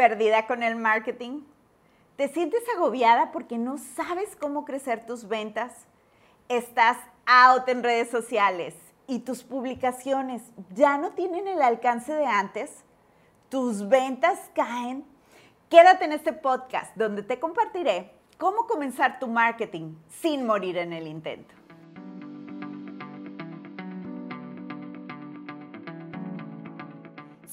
perdida con el marketing? ¿Te sientes agobiada porque no sabes cómo crecer tus ventas? Estás out en redes sociales y tus publicaciones ya no tienen el alcance de antes. Tus ventas caen. Quédate en este podcast donde te compartiré cómo comenzar tu marketing sin morir en el intento.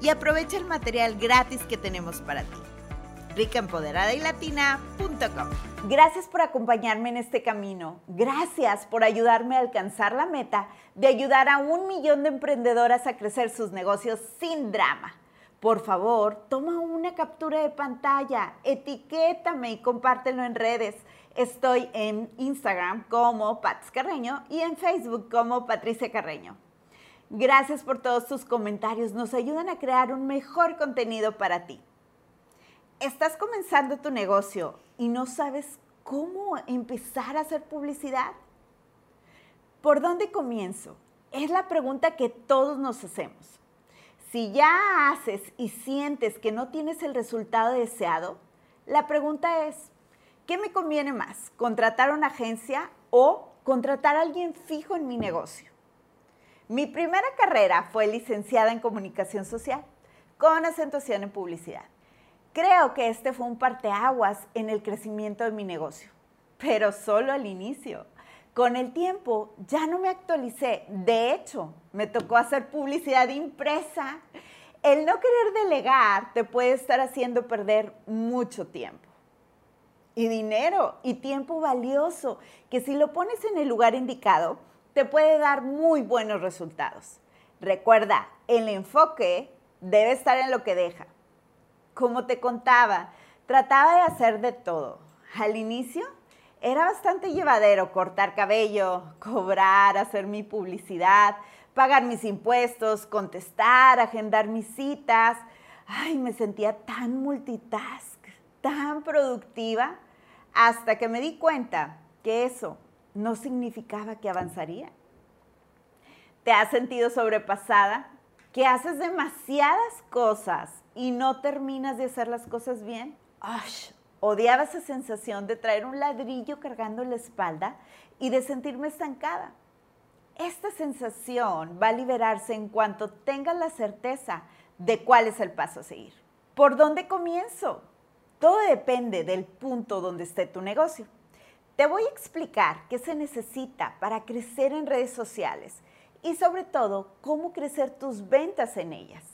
y aprovecha el material gratis que tenemos para ti. ricaempoderada Gracias por acompañarme en este camino. Gracias por ayudarme a alcanzar la meta de ayudar a un millón de emprendedoras a crecer sus negocios sin drama. Por favor, toma una captura de pantalla, etiquétame y compártelo en redes. Estoy en Instagram como Pats Carreño y en Facebook como Patricia Carreño. Gracias por todos tus comentarios, nos ayudan a crear un mejor contenido para ti. ¿Estás comenzando tu negocio y no sabes cómo empezar a hacer publicidad? ¿Por dónde comienzo? Es la pregunta que todos nos hacemos. Si ya haces y sientes que no tienes el resultado deseado, la pregunta es, ¿qué me conviene más? ¿Contratar una agencia o contratar a alguien fijo en mi negocio? Mi primera carrera fue licenciada en comunicación social, con acentuación en publicidad. Creo que este fue un parteaguas en el crecimiento de mi negocio, pero solo al inicio. Con el tiempo ya no me actualicé. De hecho, me tocó hacer publicidad impresa. El no querer delegar te puede estar haciendo perder mucho tiempo. Y dinero y tiempo valioso, que si lo pones en el lugar indicado, te puede dar muy buenos resultados. Recuerda, el enfoque debe estar en lo que deja. Como te contaba, trataba de hacer de todo. Al inicio era bastante llevadero cortar cabello, cobrar, hacer mi publicidad, pagar mis impuestos, contestar, agendar mis citas. Ay, me sentía tan multitask, tan productiva, hasta que me di cuenta que eso no significaba que avanzaría. ¿Te has sentido sobrepasada? ¿Que haces demasiadas cosas y no terminas de hacer las cosas bien? odiaba esa sensación de traer un ladrillo cargando la espalda y de sentirme estancada. Esta sensación va a liberarse en cuanto tengas la certeza de cuál es el paso a seguir. ¿Por dónde comienzo? Todo depende del punto donde esté tu negocio. Te voy a explicar qué se necesita para crecer en redes sociales y sobre todo cómo crecer tus ventas en ellas.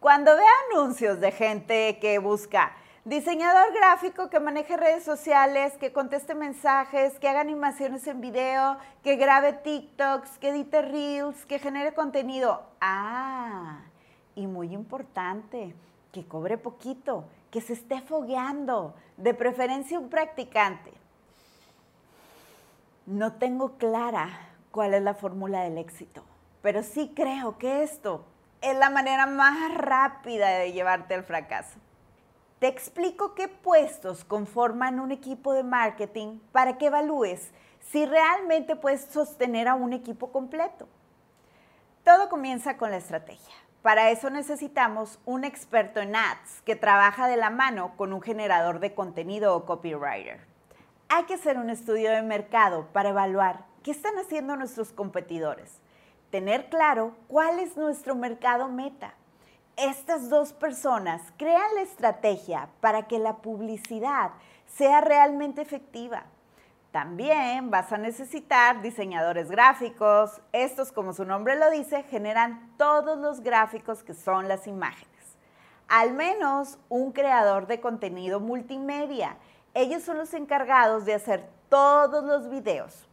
Cuando vea anuncios de gente que busca diseñador gráfico que maneje redes sociales, que conteste mensajes, que haga animaciones en video, que grabe TikToks, que edite reels, que genere contenido. Ah, y muy importante, que cobre poquito, que se esté fogueando, de preferencia un practicante. No tengo clara cuál es la fórmula del éxito, pero sí creo que esto es la manera más rápida de llevarte al fracaso. Te explico qué puestos conforman un equipo de marketing para que evalúes si realmente puedes sostener a un equipo completo. Todo comienza con la estrategia. Para eso necesitamos un experto en ads que trabaja de la mano con un generador de contenido o copywriter hay que hacer un estudio de mercado para evaluar qué están haciendo nuestros competidores, tener claro cuál es nuestro mercado meta. Estas dos personas crean la estrategia para que la publicidad sea realmente efectiva. También vas a necesitar diseñadores gráficos. Estos, como su nombre lo dice, generan todos los gráficos que son las imágenes. Al menos un creador de contenido multimedia ellos son los encargados de hacer todos los videos.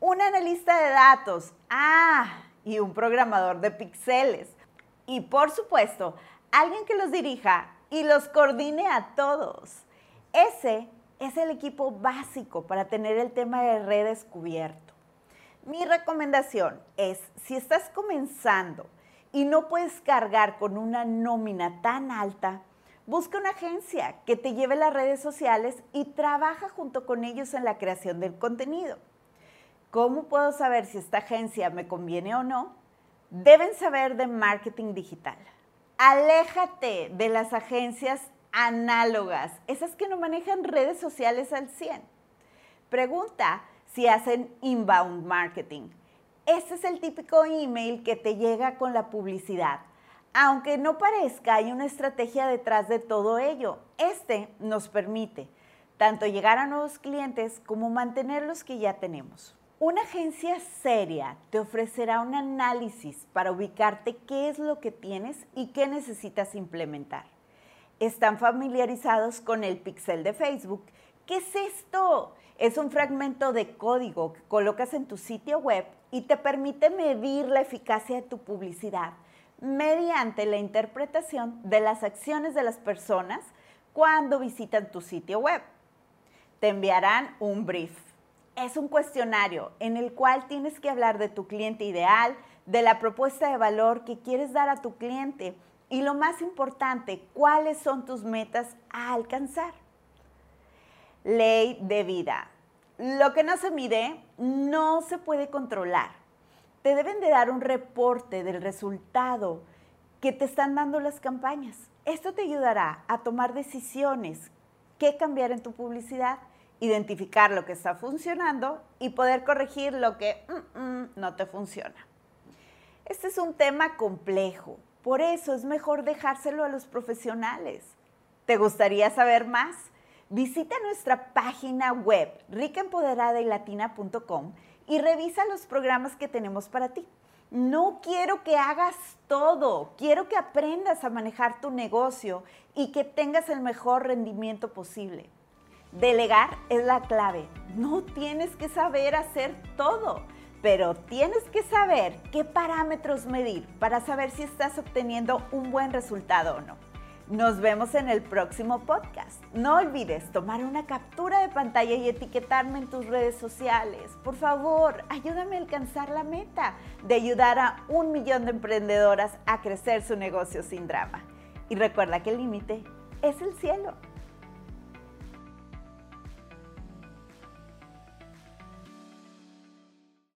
Un analista de datos. Ah, y un programador de píxeles. Y por supuesto, alguien que los dirija y los coordine a todos. Ese es el equipo básico para tener el tema de redes cubierto. Mi recomendación es, si estás comenzando y no puedes cargar con una nómina tan alta, busca una agencia que te lleve las redes sociales y trabaja junto con ellos en la creación del contenido. ¿Cómo puedo saber si esta agencia me conviene o no? Deben saber de marketing digital. Aléjate de las agencias análogas, esas que no manejan redes sociales al 100. Pregunta si hacen inbound marketing. Este es el típico email que te llega con la publicidad. Aunque no parezca, hay una estrategia detrás de todo ello. Este nos permite tanto llegar a nuevos clientes como mantener los que ya tenemos. Una agencia seria te ofrecerá un análisis para ubicarte qué es lo que tienes y qué necesitas implementar están familiarizados con el pixel de Facebook. ¿Qué es esto? Es un fragmento de código que colocas en tu sitio web y te permite medir la eficacia de tu publicidad mediante la interpretación de las acciones de las personas cuando visitan tu sitio web. Te enviarán un brief. Es un cuestionario en el cual tienes que hablar de tu cliente ideal, de la propuesta de valor que quieres dar a tu cliente y lo más importante, ¿cuáles son tus metas a alcanzar? Ley de vida. Lo que no se mide no se puede controlar. Te deben de dar un reporte del resultado que te están dando las campañas. Esto te ayudará a tomar decisiones, qué cambiar en tu publicidad, identificar lo que está funcionando y poder corregir lo que mm, mm, no te funciona. Este es un tema complejo, por eso es mejor dejárselo a los profesionales. ¿Te gustaría saber más? Visita nuestra página web ricaempoderada.latina.com y revisa los programas que tenemos para ti. No quiero que hagas todo, quiero que aprendas a manejar tu negocio y que tengas el mejor rendimiento posible. Delegar es la clave. No tienes que saber hacer todo pero tienes que saber qué parámetros medir para saber si estás obteniendo un buen resultado o no. Nos vemos en el próximo podcast. No olvides tomar una captura de pantalla y etiquetarme en tus redes sociales. Por favor, ayúdame a alcanzar la meta de ayudar a un millón de emprendedoras a crecer su negocio sin drama. Y recuerda que el límite es el cielo.